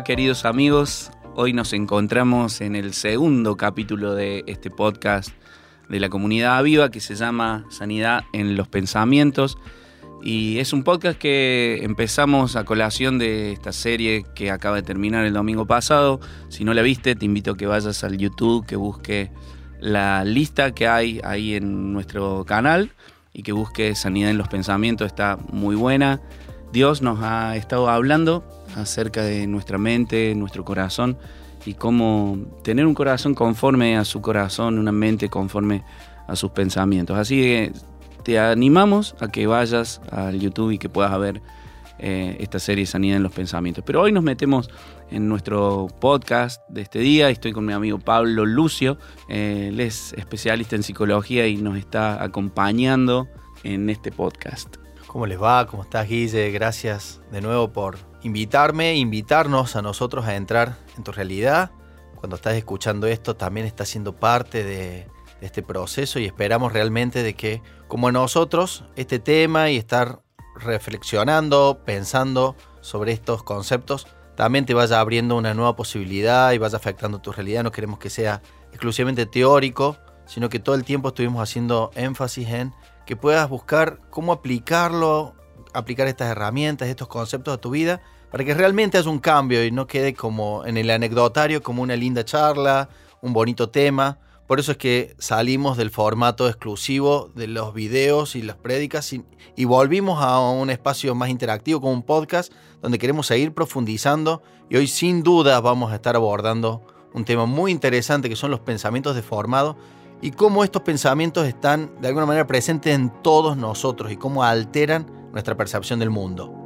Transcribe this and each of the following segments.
queridos amigos? Hoy nos encontramos en el segundo capítulo de este podcast de la comunidad Aviva que se llama Sanidad en los Pensamientos. Y es un podcast que empezamos a colación de esta serie que acaba de terminar el domingo pasado. Si no la viste, te invito a que vayas al YouTube, que busque la lista que hay ahí en nuestro canal y que busque Sanidad en los Pensamientos. Está muy buena. Dios nos ha estado hablando acerca de nuestra mente, nuestro corazón y cómo tener un corazón conforme a su corazón, una mente conforme a sus pensamientos. Así que te animamos a que vayas al YouTube y que puedas ver eh, esta serie Sanidad en los Pensamientos. Pero hoy nos metemos en nuestro podcast de este día. Estoy con mi amigo Pablo Lucio. Eh, él es especialista en psicología y nos está acompañando en este podcast. ¿Cómo les va? ¿Cómo estás, Guille? Gracias de nuevo por invitarme, invitarnos a nosotros a entrar en tu realidad. Cuando estás escuchando esto, también estás siendo parte de, este proceso y esperamos realmente de que, como nosotros, este tema y estar reflexionando, pensando sobre estos conceptos, también te vaya abriendo una nueva posibilidad y vaya afectando tu realidad. No queremos que sea exclusivamente teórico, sino que todo el tiempo estuvimos haciendo énfasis en que puedas buscar cómo aplicarlo, aplicar estas herramientas, estos conceptos a tu vida, para que realmente haya un cambio y no quede como en el anecdotario, como una linda charla, un bonito tema. Por eso es que salimos del formato exclusivo de los videos y las prédicas y, y, volvimos a un espacio más interactivo como un podcast donde queremos seguir profundizando y hoy sin duda vamos a estar abordando un tema muy interesante que son los pensamientos deformados y cómo estos pensamientos están de alguna manera presentes en todos nosotros y cómo alteran nuestra percepción del mundo.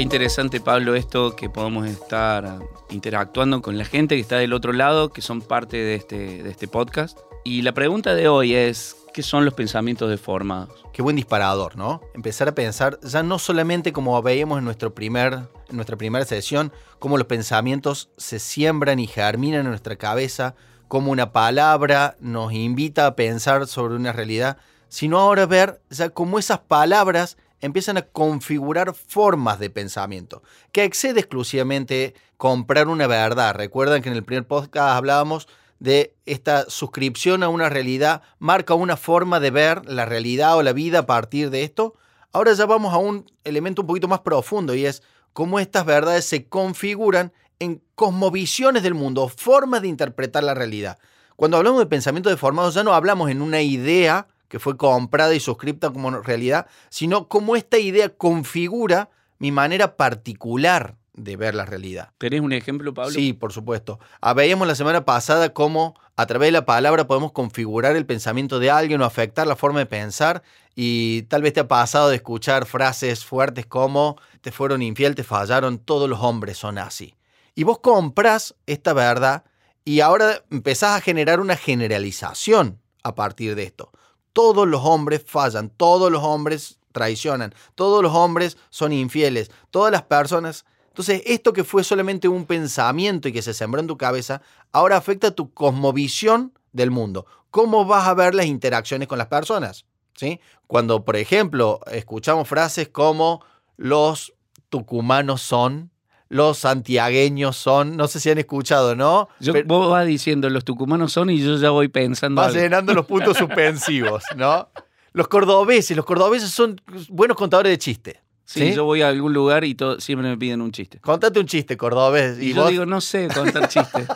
Interesante, Pablo, esto que podamos estar interactuando con la gente que está del otro lado, que son parte de este, de este podcast. Y la pregunta de hoy es, ¿qué son los pensamientos deformados? Qué buen disparador, ¿no? Empezar a pensar, ya no solamente como veíamos en, nuestro primer, en nuestra primera sesión, cómo los pensamientos se siembran y germinan en nuestra cabeza, cómo una palabra nos invita a pensar sobre una realidad, sino ahora ver ya cómo esas palabras empiezan a configurar formas de pensamiento, que excede exclusivamente comprar una verdad. Recuerdan que en el primer podcast hablábamos de esta suscripción a una realidad, marca una forma de ver la realidad o la vida a partir de esto. Ahora ya vamos a un elemento un poquito más profundo y es cómo estas verdades se configuran en cosmovisiones del mundo, formas de interpretar la realidad. Cuando hablamos de pensamiento deformado ya no hablamos en una idea que fue comprada y suscripta como realidad, sino cómo esta idea configura mi manera particular de ver la realidad. ¿Tenés un ejemplo, Pablo? Sí, por supuesto. Ah, veíamos la semana pasada cómo a través de la palabra podemos configurar el pensamiento de alguien o afectar la forma de pensar y tal vez te ha pasado de escuchar frases fuertes como te fueron infiel, te fallaron, todos los hombres son así. Y vos compras esta verdad y ahora empezás a generar una generalización a partir de esto todos los hombres fallan, todos los hombres traicionan, todos los hombres son infieles, todas las personas. Entonces, esto que fue solamente un pensamiento y que se sembró en tu cabeza, ahora afecta tu cosmovisión del mundo. ¿Cómo vas a ver las interacciones con las personas? ¿Sí? Cuando, por ejemplo, escuchamos frases como los tucumanos son, los santiagueños son, no sé si han escuchado, ¿no? Yo, vos vas diciendo los tucumanos son y yo ya voy pensando. Vas llenando los puntos suspensivos, ¿no? Los cordobeses, los cordobeses son buenos contadores de chistes. Sí, yo voy a algún lugar y todo, siempre me piden un chiste. Contate un chiste, cordobés. Y, yo digo, no sé contar chistes.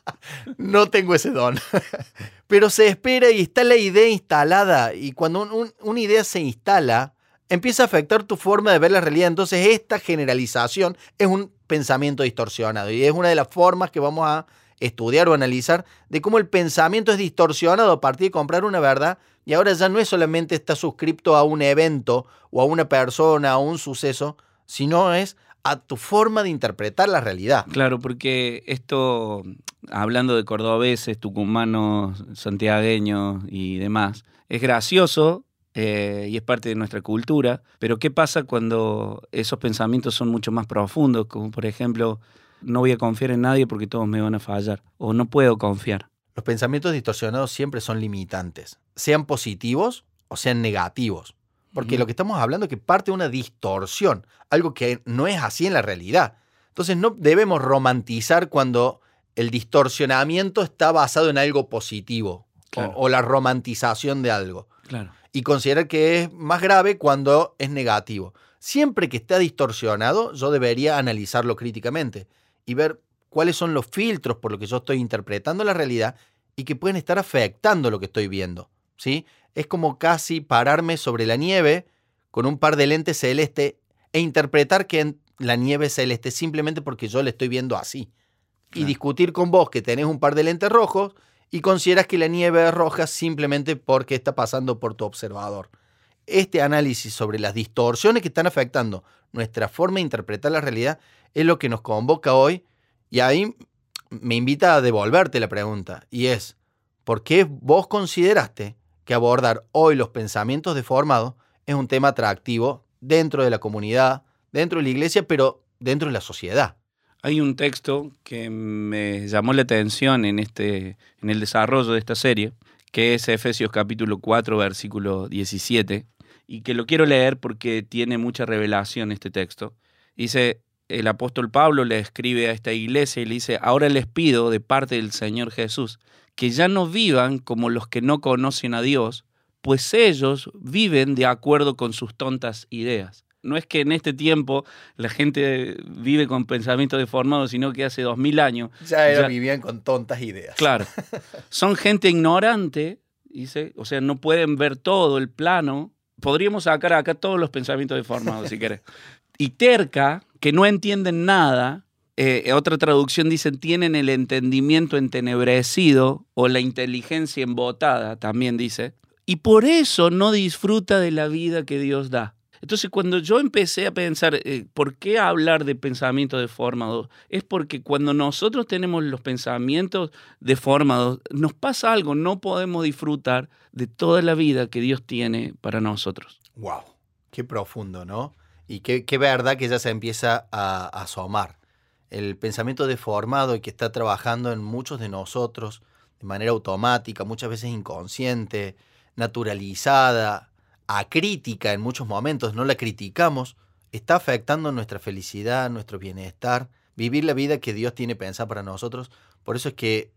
no tengo ese don. Pero se espera y está la idea instalada. Y cuando una idea se instala, empieza a afectar tu forma de ver la realidad. Entonces esta generalización es un pensamiento distorsionado y es una de las formas que vamos a estudiar o analizar de cómo el pensamiento es distorsionado a partir de comprar una verdad y ahora ya no es solamente está suscripto a un evento o a una persona o un suceso, sino es a tu forma de interpretar la realidad. Claro, porque esto, hablando de cordobeses, tucumanos, santiagueños y demás, es gracioso eh, y es parte de nuestra cultura, pero ¿qué pasa cuando esos pensamientos son mucho más profundos? Como por ejemplo, no voy a confiar en nadie porque todos me van a fallar, o no puedo confiar. Los pensamientos distorsionados siempre son limitantes, sean positivos o sean negativos. Porque lo que estamos hablando es que parte de una distorsión, algo que no es así en la realidad. Entonces no debemos romantizar cuando el distorsionamiento está basado en algo positivo o, o, la romantización de algo. Claro. Y considerar que es más grave cuando es negativo. Siempre que está distorsionado, yo debería analizarlo críticamente y ver cuáles son los filtros por los que yo estoy interpretando la realidad y que pueden estar afectando lo que estoy viendo. ¿sí? Es como casi pararme sobre la nieve con un par de lentes celeste e interpretar que la nieve es celeste simplemente porque yo la estoy viendo así. Y discutir con vos que tenés un par de lentes rojos y consideras que la nieve es roja simplemente porque está pasando por tu observador. Este análisis sobre las distorsiones que están afectando nuestra forma de interpretar la realidad es lo que nos convoca hoy y ahí me invita a devolverte la pregunta y es, ¿por qué vos consideraste que abordar hoy los pensamientos deformados es un tema atractivo dentro de la comunidad, dentro de la iglesia, pero dentro de la sociedad? Hay un texto que me llamó la atención en, este, en el desarrollo de esta serie, que es Efesios capítulo 4, versículo 17, y que lo quiero leer porque tiene mucha revelación este texto. Dice, el apóstol Pablo le escribe a esta iglesia y le dice, ahora les pido de parte del Señor Jesús que ya no vivan como los que no conocen a Dios, pues ellos viven de acuerdo con sus tontas ideas. No es que en este tiempo la gente vive con pensamientos deformados, sino que hace dos mil años. Ya, vivían con tontas ideas. Claro. Son gente ignorante, dice, o sea, no pueden ver todo el plano. Podríamos sacar acá todos los pensamientos deformados, si querés. Y terca, que no entienden nada, eh, otra traducción dice, tienen el entendimiento entenebrecido o la inteligencia embotada, también dice, y por eso no disfruta de la vida que Dios da. Entonces, cuando yo empecé a pensar, eh, ¿por qué hablar de pensamiento deformado? Es porque cuando nosotros tenemos los pensamientos deformados, nos pasa algo, no podemos disfrutar de toda la vida que Dios tiene para nosotros. ¡Wow! Qué profundo, ¿no? Y qué, verdad que ya se empieza a, asomar. El pensamiento deformado y que está trabajando en muchos de nosotros de manera automática, muchas veces inconsciente, naturalizada, acrítica en muchos momentos, no la criticamos, está afectando nuestra felicidad, nuestro bienestar, vivir la vida que Dios tiene pensada para nosotros. Por eso es que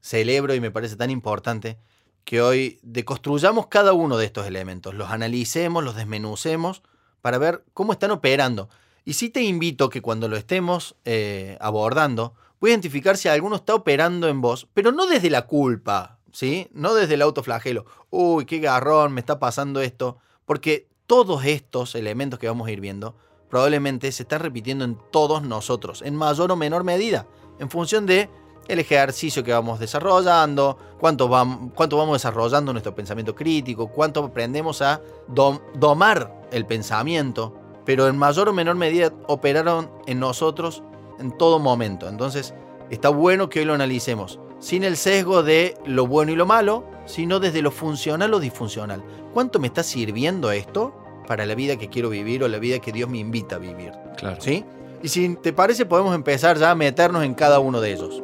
celebro y me parece tan importante que hoy deconstruyamos cada uno de estos elementos, los analicemos, los desmenucemos para ver cómo están operando. Y sí te invito que cuando lo estemos eh, abordando, voy a identificar si alguno está operando en vos, pero no desde la culpa, ¿sí? No desde el autoflagelo. Uy, qué garrón, me está pasando esto. Porque todos estos elementos que vamos a ir viendo probablemente se están repitiendo en todos nosotros, en mayor o menor medida, en función de el ejercicio que vamos desarrollando, cuánto, vamos, cuánto vamos desarrollando nuestro pensamiento crítico, cuánto aprendemos a domar el pensamiento, pero en mayor o menor medida operaron en nosotros en todo momento. Entonces, está bueno que hoy lo analicemos, sin el sesgo de lo bueno y lo malo, sino desde lo funcional o disfuncional. ¿Cuánto me está sirviendo esto para la vida que quiero vivir o la vida que Dios me invita a vivir? Claro. ¿Sí? Y si te parece, podemos empezar ya a meternos en cada uno de ellos.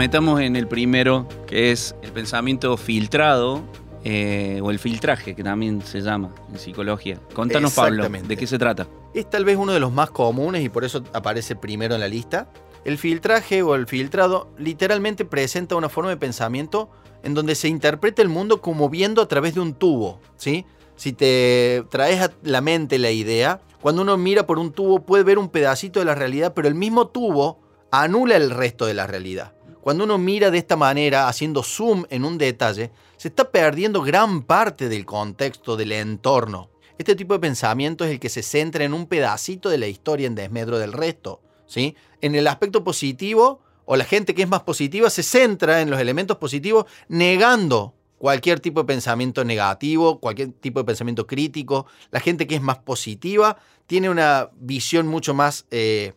Metamos en el primero, que es el pensamiento filtrado eh, o el filtraje, que también se llama en psicología. Contanos, Pablo, ¿de qué se trata? Es tal vez uno de los más comunes y por eso aparece primero en la lista. El filtraje o el filtrado literalmente presenta una forma de pensamiento en donde se interpreta el mundo como viendo a través de un tubo, ¿sí? Si te traes a la mente la idea, cuando uno mira por un tubo puede ver un pedacito de la realidad, pero el mismo tubo anula el resto de la realidad. Cuando uno mira de esta manera, haciendo zoom en un detalle, se está perdiendo gran parte del contexto, del entorno. Este tipo de pensamiento es el que se centra en un pedacito de la historia en desmedro del resto. ¿sí? En el aspecto positivo, o la gente que es más positiva se centra en los elementos positivos, negando cualquier tipo de pensamiento negativo, cualquier tipo de pensamiento crítico. La gente que es más positiva tiene una visión mucho más eh,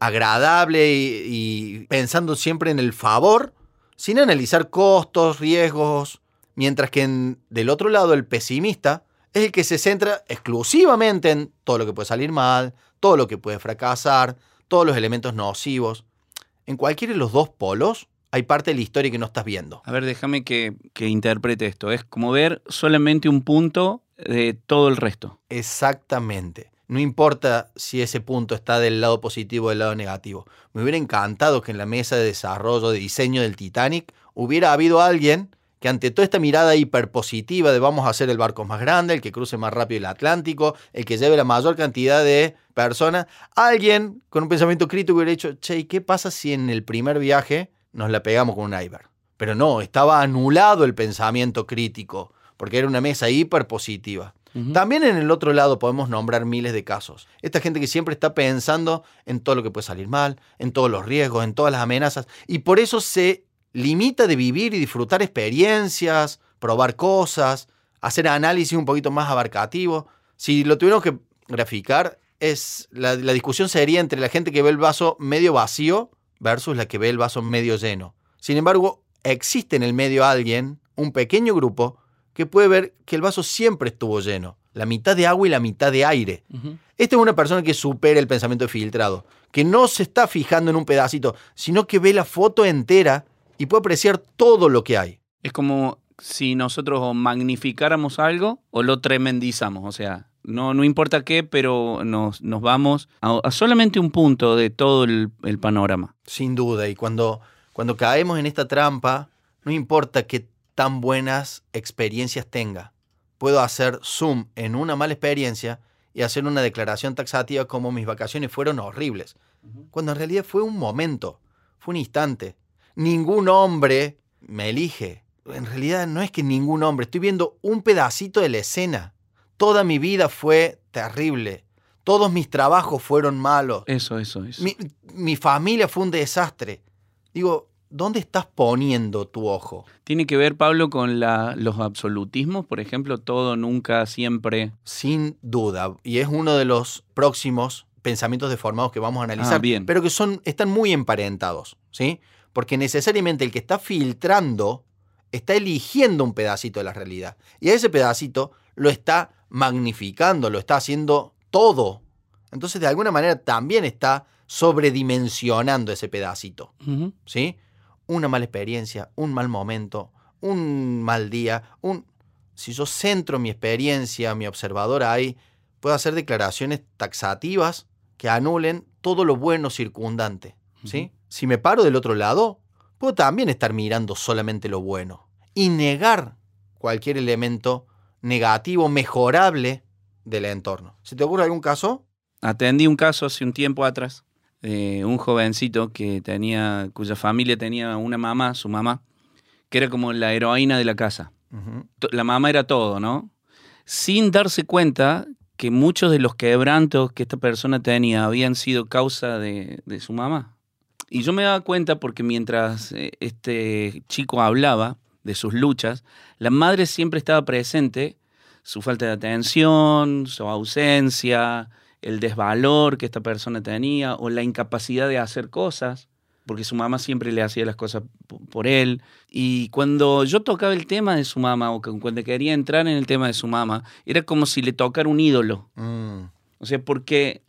agradable y, pensando siempre en el favor, sin analizar costos, riesgos, mientras que del otro lado el pesimista es el que se centra exclusivamente en todo lo que puede salir mal, todo lo que puede fracasar, todos los elementos nocivos. En cualquiera de los dos polos hay parte de la historia que no estás viendo. A ver, déjame que, que interprete esto. Es como ver solamente un punto de todo el resto. Exactamente. No importa si ese punto está del lado positivo o del lado negativo. Me hubiera encantado que en la mesa de desarrollo, de diseño del Titanic, hubiera habido alguien que ante toda esta mirada hiperpositiva de vamos a hacer el barco más grande, el que cruce más rápido el Atlántico, el que lleve la mayor cantidad de personas, alguien con un pensamiento crítico hubiera dicho, che, ¿qué pasa si en el primer viaje nos la pegamos con un iceberg? Pero no, estaba anulado el pensamiento crítico, porque era una mesa hiperpositiva. También en el otro lado podemos nombrar miles de casos. Esta gente que siempre está pensando en todo lo que puede salir mal, en todos los riesgos, en todas las amenazas, y por eso se limita de vivir y disfrutar experiencias, probar cosas, hacer análisis un poquito más abarcativo. Si lo tuviéramos que graficar, es la, la, discusión sería entre la gente que ve el vaso medio vacío versus la que ve el vaso medio lleno. Sin embargo, existe en el medio alguien, un pequeño grupo, que puede ver que el vaso siempre estuvo lleno, la mitad de agua y la mitad de aire. Esta es una persona que supera el pensamiento filtrado, que no se está fijando en un pedacito, sino que ve la foto entera y puede apreciar todo lo que hay. Es como si nosotros magnificáramos algo o lo tremendizamos, o sea, no, no importa qué, pero nos, nos vamos a, solamente un punto de todo el, panorama. Sin duda, y cuando, cuando caemos en esta trampa, no importa qué tan buenas experiencias tenga. Puedo hacer zoom en una mala experiencia y hacer una declaración taxativa como mis vacaciones fueron horribles, cuando en realidad fue un momento, fue un instante, ningún hombre me elige. En realidad no es que ningún hombre, estoy viendo un pedacito de la escena. Toda mi vida fue terrible. Todos mis trabajos fueron malos. Eso, eso, eso. Mi, familia fue un desastre. Digo, ¿dónde estás poniendo tu ojo? ¿Tiene que ver, Pablo, con los absolutismos, por ejemplo? Todo, nunca, siempre. Sin duda. Y es uno de los próximos pensamientos deformados que vamos a analizar. Ah, bien. Pero que son, están muy emparentados. ¿sí? porque necesariamente el que está filtrando está eligiendo un pedacito de la realidad. Y a ese pedacito lo está magnificando, lo está haciendo todo. Entonces, de alguna manera, también está sobredimensionando ese pedacito. ¿Sí? Una mala experiencia, un mal momento, un mal día, un... Si yo centro mi experiencia, mi observador ahí, puedo hacer declaraciones taxativas que anulen todo lo bueno circundante. ¿Sí? Si me paro del otro lado, puedo también estar mirando solamente lo bueno y negar cualquier elemento negativo, mejorable del entorno. ¿Se te ocurre algún caso? Atendí un caso hace un tiempo atrás de un jovencito que tenía, cuya familia tenía una mamá, su mamá, que era como la heroína de la casa. La mamá era todo, ¿no? Sin darse cuenta que muchos de los quebrantos que esta persona tenía habían sido causa de su mamá. Y yo me daba cuenta porque mientras eh, este chico hablaba de sus luchas, la madre siempre estaba presente, su falta de atención, su ausencia, el desvalor que esta persona tenía o la incapacidad de hacer cosas, porque su mamá siempre le hacía las cosas por él. Y cuando yo tocaba el tema de su mamá o cuando quería entrar en el tema de su mamá, era como si le tocara un ídolo. Mm. O sea, porque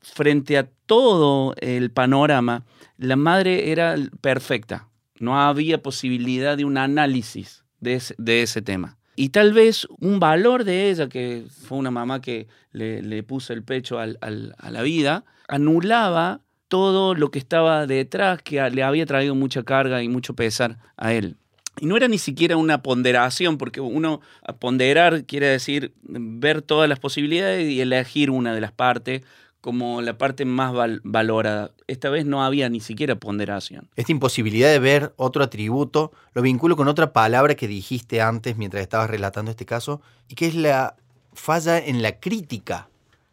frente a todo el panorama, la madre era perfecta. No había posibilidad de un análisis de ese, tema. Y tal vez un valor de ella, que fue una mamá que le, puso el pecho a la vida, anulaba todo lo que estaba detrás, que le había traído mucha carga y mucho pesar a él. Y no era ni siquiera una ponderación, porque uno ponderar quiere decir ver todas las posibilidades y elegir una de las partes como la parte más valorada. Esta vez no había ni siquiera ponderación. Esta imposibilidad de ver otro atributo lo vinculo con otra palabra que dijiste antes mientras estabas relatando este caso, y que es la falla en la crítica.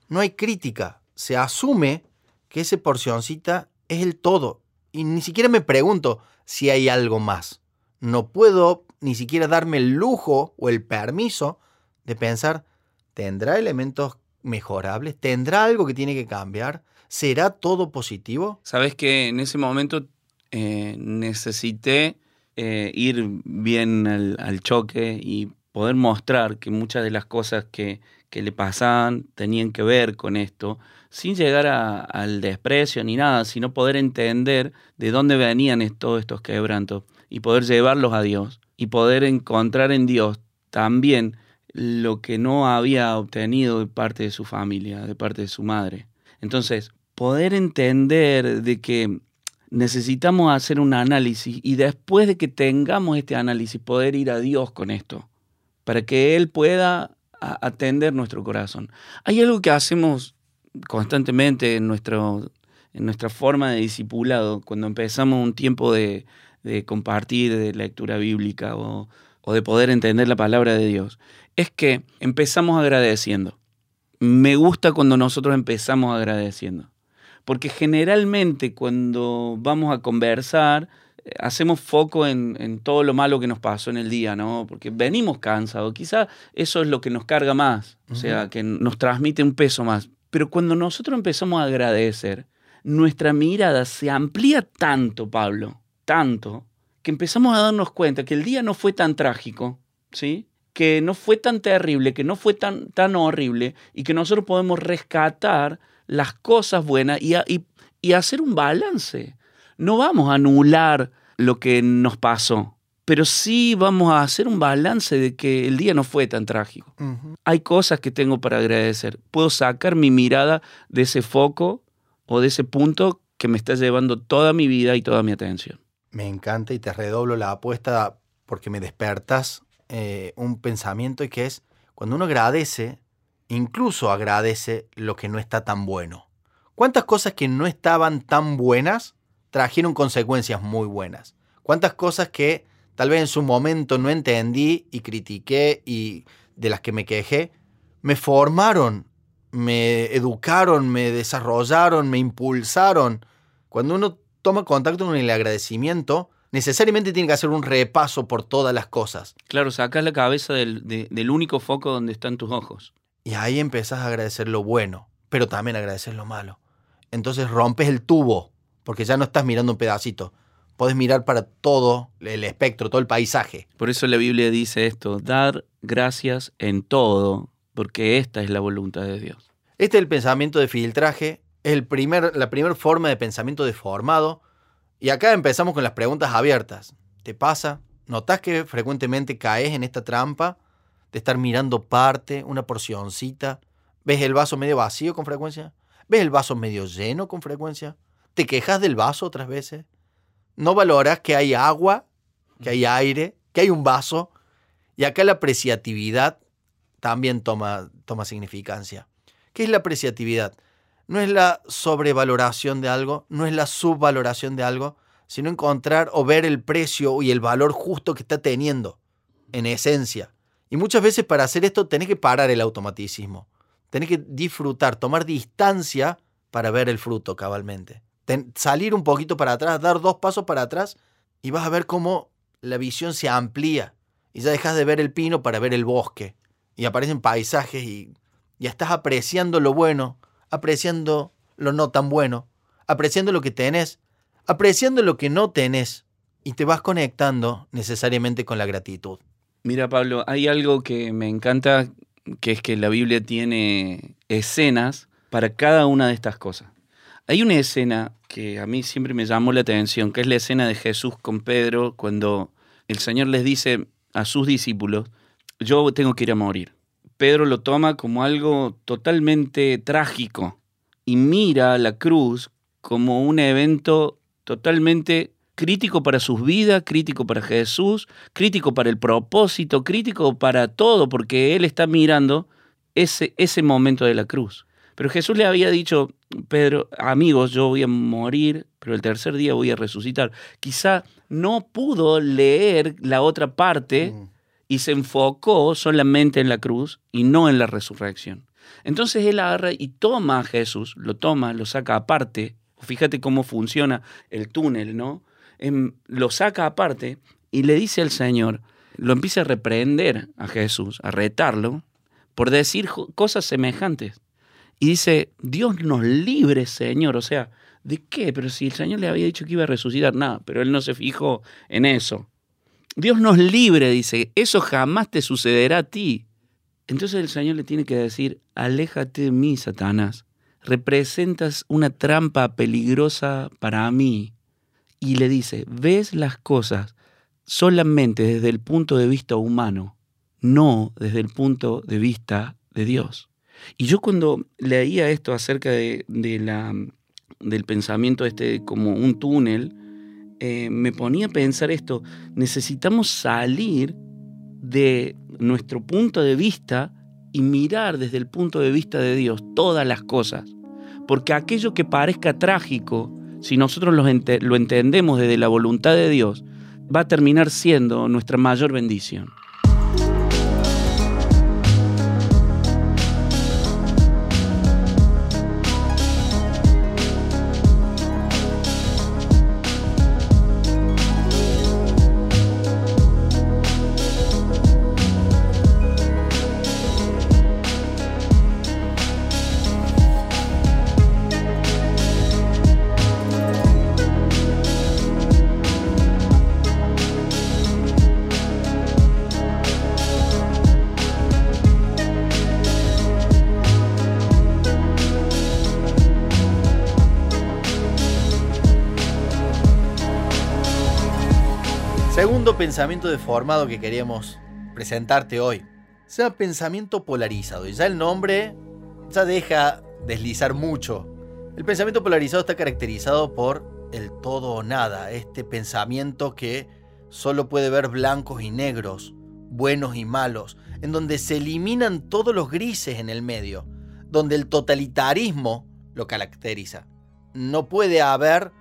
No hay crítica. Se asume que ese porcioncita es el todo. Y ni siquiera me pregunto si hay algo más. No puedo ni siquiera darme el lujo o el permiso de pensar, ¿tendrá elementos mejorables? ¿Tendrá algo que tiene que cambiar? ¿Será todo positivo? Sabes que en ese momento eh, necesité eh, ir bien al, choque y poder mostrar que muchas de las cosas que, que le pasaban tenían que ver con esto, sin llegar al desprecio ni nada, sino poder entender de dónde venían todos estos quebrantos y poder llevarlos a Dios y poder encontrar en Dios también lo que no había obtenido de parte de su familia, de parte de su madre. Entonces, poder entender de que necesitamos hacer un análisis y después de que tengamos este análisis poder ir a Dios con esto, para que Él pueda atender nuestro corazón. Hay algo que hacemos constantemente en, nuestro, en nuestra forma de discipulado, cuando empezamos un tiempo de, compartir de lectura bíblica o, o de poder entender la palabra de Dios, es que empezamos agradeciendo. Me gusta cuando nosotros empezamos agradeciendo. Porque generalmente cuando vamos a conversar, eh, hacemos foco en, todo lo malo que nos pasó en el día, ¿no? Porque venimos cansados. Quizá eso es lo que nos carga más, o sea, que nos transmite un peso más. Pero cuando nosotros empezamos a agradecer, nuestra mirada se amplía tanto, Pablo, tanto, que empezamos a darnos cuenta que el día no fue tan trágico, ¿sí? Que no fue tan terrible, que no fue tan, tan horrible y que nosotros podemos rescatar las cosas buenas y, hacer un balance. No vamos a anular lo que nos pasó, pero sí vamos a hacer un balance de que el día no fue tan trágico. Hay cosas que tengo para agradecer. Puedo sacar mi mirada de ese foco o de ese punto que me está llevando toda mi vida y toda mi atención. Me encanta y te redoblo la apuesta porque me despertas eh, un pensamiento y que es, cuando uno agradece, incluso agradece lo que no está tan bueno. ¿Cuántas cosas que no estaban tan buenas trajeron consecuencias muy buenas? ¿Cuántas cosas que tal vez en su momento no entendí y critiqué y de las que me quejé, me formaron, me educaron, me desarrollaron, me impulsaron? Cuando uno toma contacto con el agradecimiento, necesariamente tiene que hacer un repaso por todas las cosas. Claro, sacas la cabeza del, del único foco donde están tus ojos. Y ahí empezás a agradecer lo bueno, pero también agradecer lo malo. Entonces rompes el tubo, porque ya no estás mirando un pedacito. Podés mirar para todo el espectro, todo el paisaje. Por eso la Biblia dice esto, dar gracias en todo, porque esta es la voluntad de Dios. Este es el pensamiento de filtraje, el primer, la primera forma de pensamiento deformado. Y acá empezamos con las preguntas abiertas. ¿Te pasa? ¿Notas que frecuentemente caes en esta trampa? de estar mirando parte, una porcioncita. ¿Ves el vaso medio vacío con frecuencia? ¿Ves el vaso medio lleno con frecuencia? ¿Te quejas del vaso otras veces? ¿No valoras que hay agua, que hay aire, que hay un vaso? Y acá la apreciatividad también toma, toma significancia. ¿Qué es la apreciatividad? No es la sobrevaloración de algo, no es la subvaloración de algo, sino encontrar o ver el precio y el valor justo que está teniendo, en esencia. Y muchas veces para hacer esto tenés que parar el automaticismo. Tenés que disfrutar, tomar distancia para ver el fruto cabalmente. salir un poquito para atrás, dar dos pasos para atrás y vas a ver cómo la visión se amplía. Y ya dejas de ver el pino para ver el bosque. Y aparecen paisajes y ya estás apreciando lo bueno, apreciando lo no tan bueno, apreciando lo que tenés, apreciando lo que no tenés. Y te vas conectando necesariamente con la gratitud. Mira, Pablo, hay algo que me encanta, que es que la Biblia tiene escenas para cada una de estas cosas. Hay una escena que a mí siempre me llamó la atención, que es la escena de Jesús con Pedro, cuando el Señor les dice a sus discípulos, yo tengo que ir a morir. Pedro lo toma como algo totalmente trágico y mira la cruz como un evento totalmente crítico para sus vidas, crítico para Jesús, crítico para el propósito, crítico para todo, porque él está mirando ese, ese momento de la cruz. Pero Jesús le había dicho, Pedro, amigos, yo voy a morir, pero el tercer día voy a resucitar. Quizá no pudo leer la otra parte mm. Y se enfocó solamente en la cruz y no en la resurrección. Entonces él agarra y toma a Jesús, lo toma, lo saca aparte. Fíjate cómo funciona el túnel, ¿no? Em, lo saca aparte y le dice al Señor, lo empieza a reprender a Jesús, a retarlo, por decir cosas semejantes. Y dice, Dios nos libre, Señor. O sea, ¿de qué? Pero si el Señor le había dicho que iba a resucitar, nada, pero él no se fijó en eso. Dios nos libre, dice, eso jamás te sucederá a ti. Entonces el Señor le tiene que decir, aléjate de mí, Satanás. Representas una trampa peligrosa para mí. Y le dice, ves las cosas solamente desde el punto de vista humano, no desde el punto de vista de Dios. Y yo cuando leía esto acerca de, del pensamiento este como un túnel, eh, me ponía a pensar esto, necesitamos salir de nuestro punto de vista y mirar desde el punto de vista de Dios todas las cosas. Porque aquello que parezca trágico, si nosotros lo, lo entendemos desde la voluntad de Dios, va a terminar siendo nuestra mayor bendición. Pensamiento deformado que queríamos presentarte hoy. Sea pensamiento polarizado. Y ya el nombre ya deja deslizar mucho. El pensamiento polarizado está caracterizado por el todo o nada. Este pensamiento que solo puede ver blancos y negros, buenos y malos, en donde se eliminan todos los grises en el medio, donde el totalitarismo lo caracteriza. No puede haber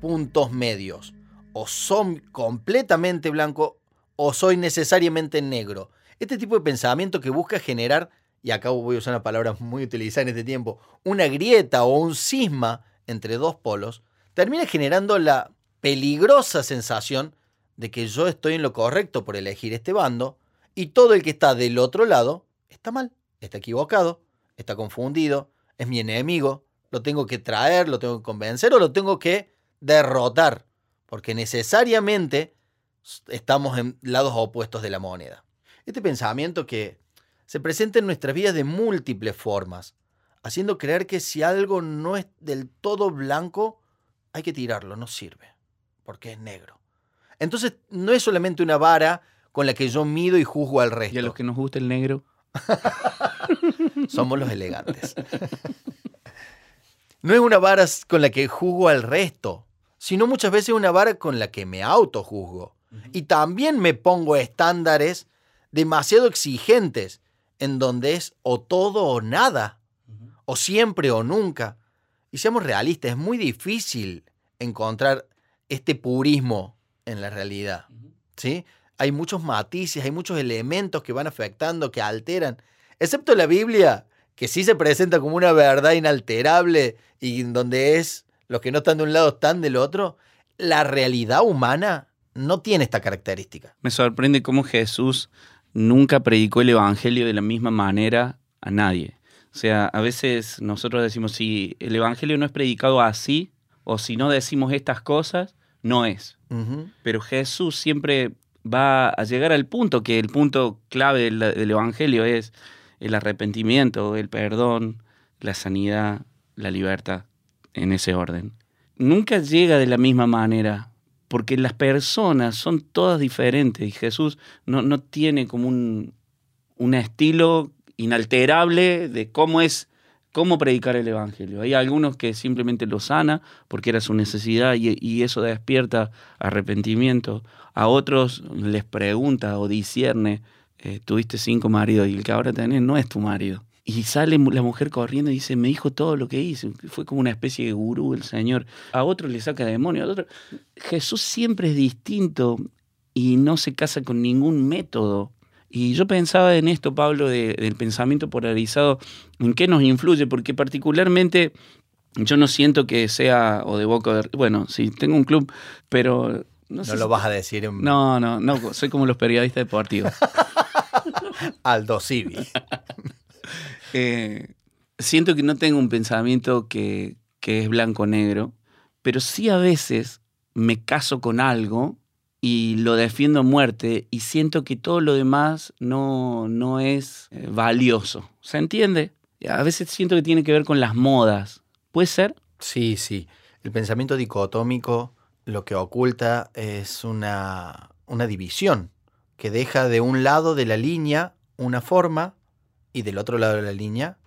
puntos medios o son completamente blanco o soy necesariamente negro. Este tipo de pensamiento que busca generar, y acá voy a usar una palabra muy utilizada en este tiempo, una grieta o un cisma entre dos polos, termina generando la peligrosa sensación de que yo estoy en lo correcto por elegir este bando y todo el que está del otro lado está mal, está equivocado, está confundido, es mi enemigo, lo tengo que traer, lo tengo que convencer o lo tengo que derrotar porque necesariamente estamos en lados opuestos de la moneda. Este pensamiento que se presenta en nuestras vidas de múltiples formas, haciendo creer que si algo no es del todo blanco, hay que tirarlo, no sirve, porque es negro. Entonces no es solamente una vara con la que yo mido y juzgo al resto. ¿Y a los que nos gusta el negro? Somos los elegantes. no es una vara con la que juzgo al resto, sino muchas veces una vara con la que me autojuzgo. Y también me pongo estándares demasiado exigentes, en donde es o todo o nada, o siempre o nunca. Y seamos realistas, es muy difícil encontrar este purismo en la realidad. ¿sí? Hay muchos matices, hay muchos elementos que van afectando, que alteran, excepto la Biblia, que sí se presenta como una verdad inalterable y donde es los que no están de un lado están del otro, la realidad humana no tiene esta característica. Me sorprende cómo Jesús nunca predicó el Evangelio de la misma manera a nadie. O sea, a veces nosotros decimos, si el Evangelio no es predicado así, o si no decimos estas cosas, no es. Pero Jesús siempre va a llegar al punto, que el punto clave del, del Evangelio es el arrepentimiento, el perdón, la sanidad, la libertad en ese orden. Nunca llega de la misma manera, porque las personas son todas diferentes y Jesús no, no tiene como un, un estilo inalterable de cómo es cómo predicar el Evangelio. Hay algunos que simplemente lo sana porque era su necesidad y, eso despierta arrepentimiento. A otros les pregunta o discierne, eh, tuviste cinco maridos y el que ahora tenés no es tu marido. Y sale la mujer corriendo y dice, me dijo todo lo que hice. Fue como una especie de gurú el Señor. A otro le saca demonio, a otro... Jesús siempre es distinto y no se casa con ningún método. Y yo pensaba en esto, Pablo, de- del pensamiento polarizado, en qué nos influye, porque particularmente yo no siento que sea o de boca de... Bueno, sí, tengo un club, pero... No, No sé lo si- vas a decir en No, no, no, soy como los periodistas deportivos. Aldo Civi. Eh, siento que no tengo un pensamiento que, que es blanco-negro, pero sí a veces me caso con algo y lo defiendo a muerte y siento que todo lo demás no, no es eh, valioso. ¿Se entiende? A veces siento que tiene que ver con las modas. ¿Puede ser? Sí, sí. El pensamiento dicotómico lo que oculta es una, una división que deja de un lado de la línea una forma y del otro lado de la línea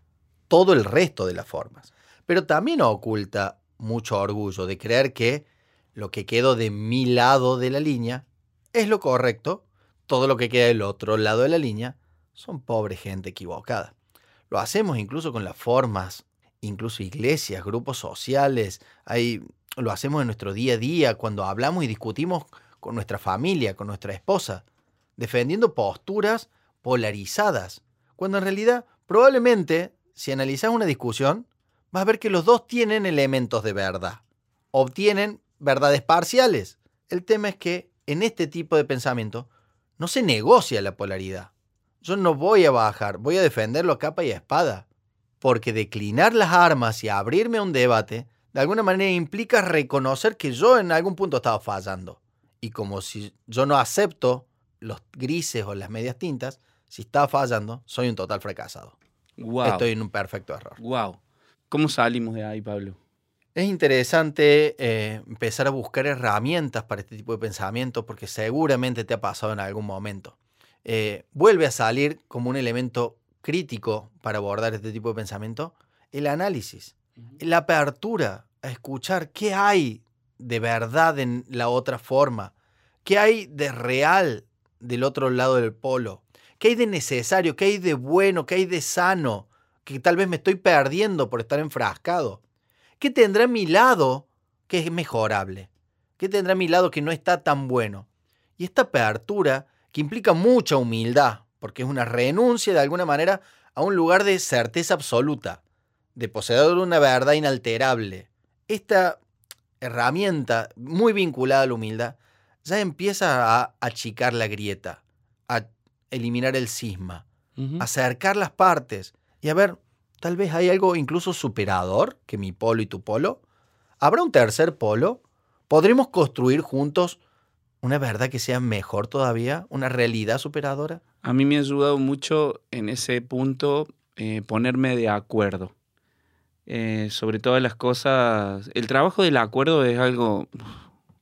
todo el resto de las formas. Pero también oculta mucho orgullo de creer que lo que quedó de mi lado de la línea es lo correcto, todo lo que queda del otro lado de la línea son pobre gente equivocada. Lo hacemos incluso con las formas incluso iglesias, grupos sociales, hay, lo hacemos en nuestro día a día, cuando hablamos y discutimos con nuestra familia, con nuestra esposa, defendiendo posturas polarizadas, cuando en realidad probablemente, si analizas una discusión, vas a ver que los dos tienen elementos de verdad, obtienen verdades parciales. El tema es que en este tipo de pensamiento no se negocia la polaridad. Yo no voy a bajar, voy a defenderlo a capa y a espada porque declinar las armas y abrirme a un debate, de alguna manera implica reconocer que yo en algún punto estaba fallando. Y como si yo no acepto los grises o las medias tintas, si estaba fallando, soy un total fracasado. Wow. Estoy en un perfecto error. Wow. ¿Cómo salimos de ahí, Pablo? Es interesante eh, empezar a buscar herramientas para este tipo de pensamiento porque seguramente te ha pasado en algún momento. Eh, vuelve a salir como un elemento crítico para abordar este tipo de pensamiento el análisis, la apertura a escuchar qué hay de verdad en la otra forma, qué hay de real del otro lado del polo, qué hay de necesario, qué hay de bueno, qué hay de sano, que tal vez me estoy perdiendo por estar enfrascado. ¿Qué tendrá a mi lado que es mejorable? ¿Qué tendrá a mi lado que no está tan bueno? Y esta apertura, que implica mucha humildad, porque es una renuncia de alguna manera a un lugar de certeza absoluta, de poseedor de una verdad inalterable. Esta herramienta, muy vinculada a la humildad, ya empieza a achicar la grieta, a eliminar el cisma, acercar las partes y a ver, tal vez hay algo incluso superador que mi polo y tu polo. ¿Habrá un tercer polo? ¿Podremos construir juntos una verdad que sea mejor todavía? ¿Una realidad superadora? A mí me ha ayudado mucho en ese punto eh, ponerme de acuerdo. Eh, sobre todas las cosas, el trabajo del acuerdo es algo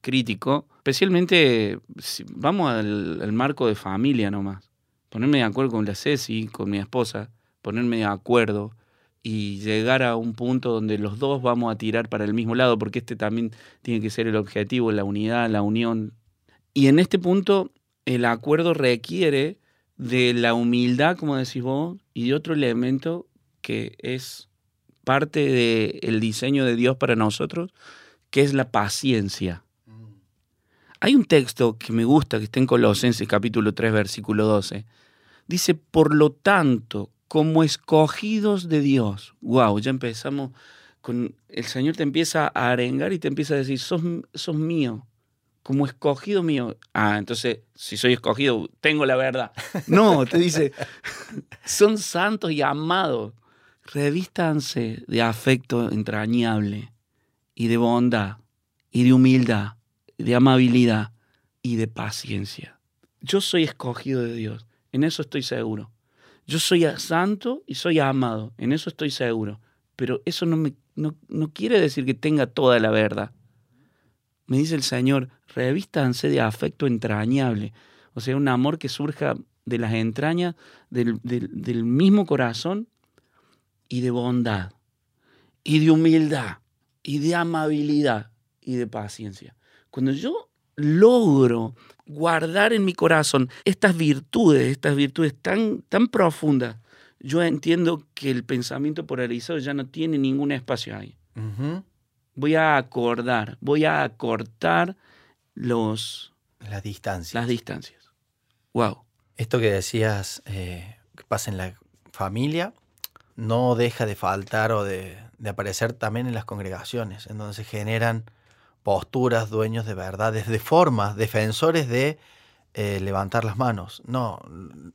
crítico, especialmente si vamos al, al marco de familia nomás. Ponerme de acuerdo con la Ceci, con mi esposa, ponerme de acuerdo y llegar a un punto donde los dos vamos a tirar para el mismo lado, porque este también tiene que ser el objetivo, la unidad, la unión. Y en este punto el acuerdo requiere de la humildad, como decís vos, y de otro elemento que es parte del diseño de Dios para nosotros, que es la paciencia. Hay un texto que me gusta, que está en Colosenses capítulo 3, versículo 12. Dice, por lo tanto, como escogidos de Dios. Wow, ya empezamos con... El Señor te empieza a arengar y te empieza a decir, sos, sos mío, como escogido mío. Ah, entonces, si soy escogido, tengo la verdad. No, te dice, son santos y amados. Revístanse de afecto entrañable y de bondad y de humildad, de amabilidad y de paciencia. Yo soy escogido de Dios, en eso estoy seguro. Yo soy santo y soy amado, en eso estoy seguro. Pero eso no, me, no, no quiere decir que tenga toda la verdad. Me dice el Señor, revístanse de afecto entrañable. O sea, un amor que surja de las entrañas del, del, del mismo corazón y de bondad, y de humildad, y de amabilidad, y de paciencia. Cuando yo logro guardar en mi corazón estas virtudes, estas virtudes tan, tan profundas, yo entiendo que el pensamiento polarizado ya no tiene ningún espacio ahí. Uh -huh. Voy a acordar, voy a acortar los, las distancias. Las distancias. Wow. Esto que decías eh, que pasa en la familia no deja de faltar o de, de aparecer también en las congregaciones, en donde se generan posturas, dueños de verdades, de formas, defensores de eh, levantar las manos, no,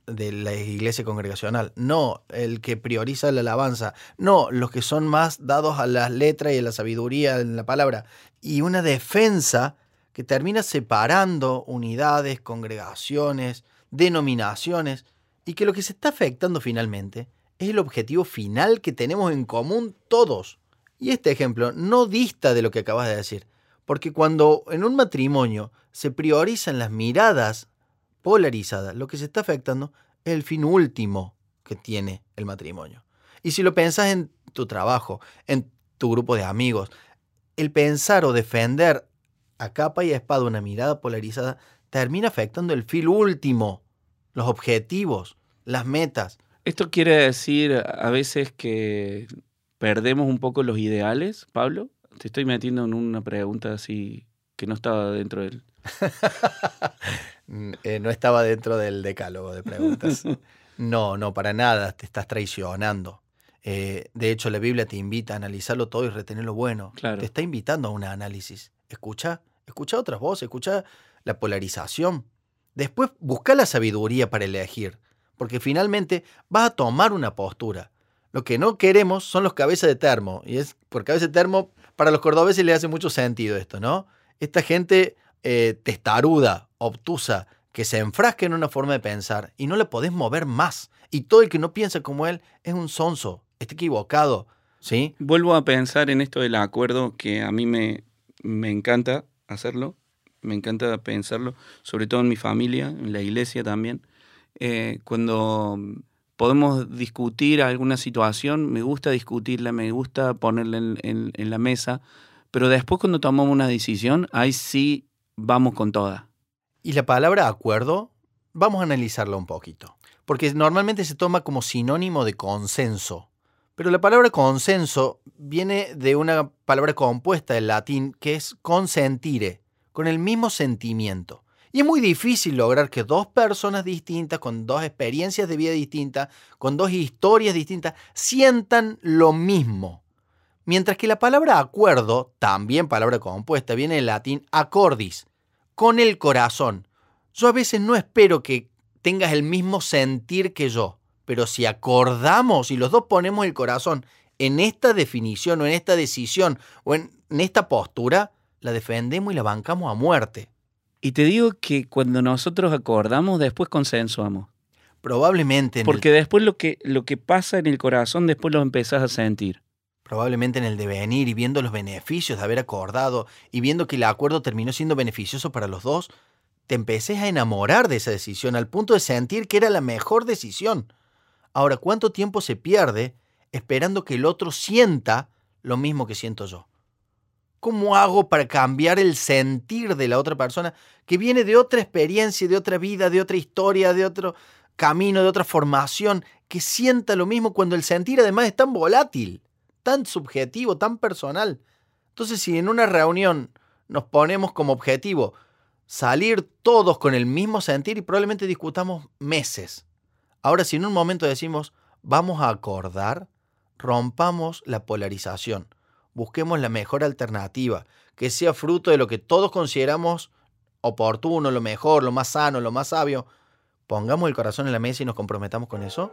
de la iglesia congregacional, no, el que prioriza la alabanza, no, los que son más dados a las letras y a la sabiduría en la palabra, y una defensa que termina separando unidades, congregaciones, denominaciones, y que lo que se está afectando finalmente es el objetivo final que tenemos en común todos. Y este ejemplo no dista de lo que acabas de decir. Porque cuando en un matrimonio se priorizan las miradas polarizadas, lo que se está afectando es el fin último que tiene el matrimonio. Y si lo pensás en tu trabajo, en tu grupo de amigos, el pensar o defender a capa y a espada una mirada polarizada termina afectando el fin último, los objetivos, las metas. ¿Esto quiere decir a veces que perdemos un poco los ideales, Pablo? Te estoy metiendo en una pregunta así que no estaba dentro del... eh, no estaba dentro del decálogo de preguntas. No, no, para nada, te estás traicionando. Eh, de hecho, la Biblia te invita a analizarlo todo y retener lo bueno. Claro. Te está invitando a un análisis. Escucha, escucha otras voces, escucha la polarización. Después busca la sabiduría para elegir, porque finalmente vas a tomar una postura. Lo que no queremos son los cabezas de termo, y es por cabeza de termo para los cordobeses le hace mucho sentido esto, ¿no? Esta gente eh, testaruda, obtusa, que se enfrasca en una forma de pensar y no le podés mover más. Y todo el que no piensa como él es un sonso, está equivocado, ¿sí? Vuelvo a pensar en esto del acuerdo que a mí me, me encanta hacerlo, me encanta pensarlo, sobre todo en mi familia, en la iglesia también. Eh, cuando podemos discutir alguna situación, me gusta discutirla, me gusta ponerla en, la mesa, pero después cuando tomamos una decisión, ahí sí vamos con toda. Y la palabra acuerdo, vamos a analizarla un poquito, porque normalmente se toma como sinónimo de consenso. Pero la palabra consenso viene de una palabra compuesta en latín que es consentire, con el mismo sentimiento. Y es muy difícil lograr que dos personas distintas, con dos experiencias de vida distintas, con dos historias distintas, sientan lo mismo. Mientras que la palabra acuerdo, también palabra compuesta, viene del latín accordis, con el corazón. Yo a veces no espero que tengas el mismo sentir que yo, pero si acordamos y los dos ponemos el corazón en esta definición o en esta decisión o en, esta postura, la defendemos y la bancamos a muerte. Y te digo que cuando nosotros acordamos, después consensuamos. Probablemente. Porque después lo que, lo que pasa en el corazón, después lo empezás a sentir. Probablemente en el devenir y viendo los beneficios de haber acordado y viendo que el acuerdo terminó siendo beneficioso para los dos, te empecés a enamorar de esa decisión al punto de sentir que era la mejor decisión. Ahora, ¿cuánto tiempo se pierde esperando que el otro sienta lo mismo que siento yo? ¿Cómo hago para cambiar el sentir de la otra persona que viene de otra experiencia, de otra vida, de otra historia, de otro camino, de otra formación, que sienta lo mismo cuando el sentir además es tan volátil, tan subjetivo, tan personal? Entonces, si en una reunión nos ponemos como objetivo salir todos con el mismo sentir y probablemente discutamos meses. Ahora, si en un momento decimos, vamos a acordar, rompamos la polarización busquemos la mejor alternativa, que sea fruto de lo que todos consideramos oportuno, lo mejor, lo más sano, lo más sabio. Pongamos el corazón en la mesa y nos comprometamos con eso.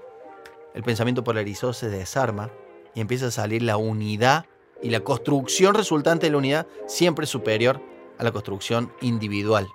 El pensamiento polarizado se desarma y empieza a salir la unidad y la construcción resultante de la unidad siempre superior a la construcción individual.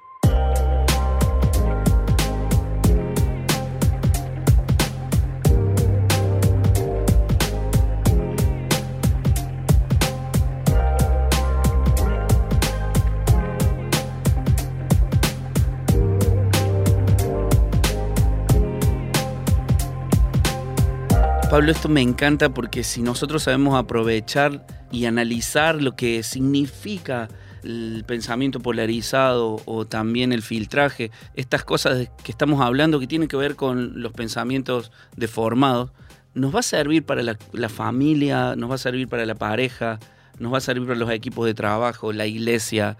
Pablo, esto me encanta porque si nosotros sabemos aprovechar y analizar lo que significa el pensamiento polarizado o también el filtraje, estas cosas que estamos hablando que tienen que ver con los pensamientos deformados, nos va a servir para la, la, familia, nos va a servir para la pareja, nos va a servir para los equipos de trabajo, la iglesia,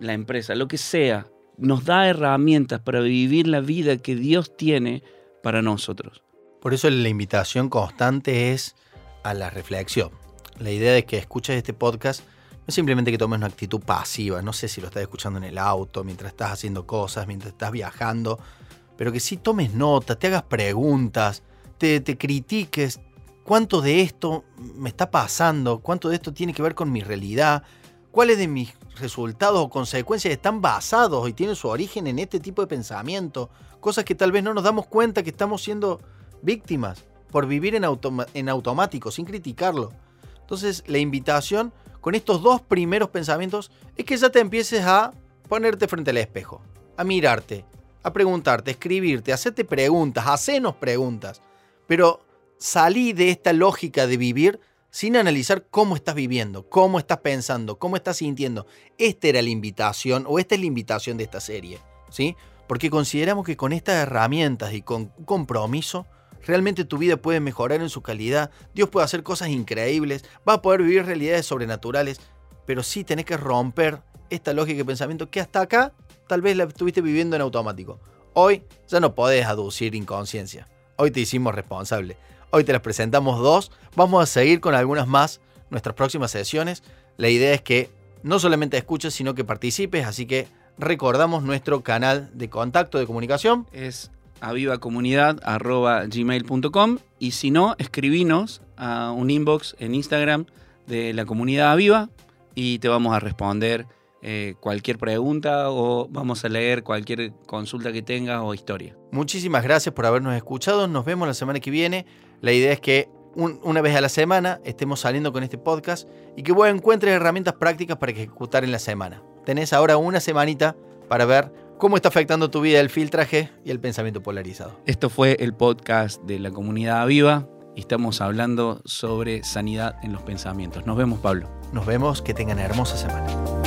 la empresa, lo que sea. nos da herramientas para vivir la vida que Dios tiene para nosotros. Por eso la invitación constante es a la reflexión. La idea de que escuches este podcast no es simplemente que tomes una actitud pasiva, no sé si lo estás escuchando en el auto, mientras estás haciendo cosas, mientras estás viajando, pero que sí tomes nota, te hagas preguntas, te, te critiques, cuánto de esto me está pasando, cuánto de esto tiene que ver con mi realidad, cuáles de mis resultados o consecuencias están basados y tienen su origen en este tipo de pensamiento, cosas que tal vez no nos damos cuenta que estamos siendo víctimas por vivir en, en automático, sin criticarlo. Entonces la invitación con estos dos primeros pensamientos es que ya te empieces a ponerte frente al espejo, a mirarte, a preguntarte, a escribirte, a hacerte preguntas, a hacernos preguntas. Pero salí de esta lógica de vivir sin analizar cómo estás viviendo, cómo estás pensando, cómo estás sintiendo. Esta era la invitación o esta es la invitación de esta serie, ¿sí? Porque consideramos que con estas herramientas y con compromiso realmente tu vida puede mejorar en su calidad, Dios puede hacer cosas increíbles, va a poder vivir realidades sobrenaturales, pero sí tenés que romper esta lógica de pensamiento que hasta acá tal vez la estuviste viviendo en automático. Hoy ya no podés aducir inconsciencia. Hoy te hicimos responsable. Hoy te las presentamos dos. Vamos a seguir con algunas más nuestras próximas sesiones. La idea es que no solamente escuches, sino que participes. Así que recordamos nuestro canal de contacto de comunicación. Es avivacomunidad.gmail.com y si no, escribinos a un inbox en Instagram de la comunidad Aviva y te vamos a responder eh, cualquier pregunta o vamos a leer cualquier consulta que tengas o historia. Muchísimas gracias por habernos escuchado. Nos vemos la semana que viene. La idea es que una vez a la semana estemos saliendo con este podcast y que vos encuentres herramientas prácticas para ejecutar en la semana. Tenés ahora una semanita para ver cómo está afectando tu vida el filtraje y el pensamiento polarizado. Esto fue el podcast de la comunidad viva y estamos hablando sobre sanidad en los pensamientos. Nos vemos, Pablo. Nos vemos, que tengan hermosa semana.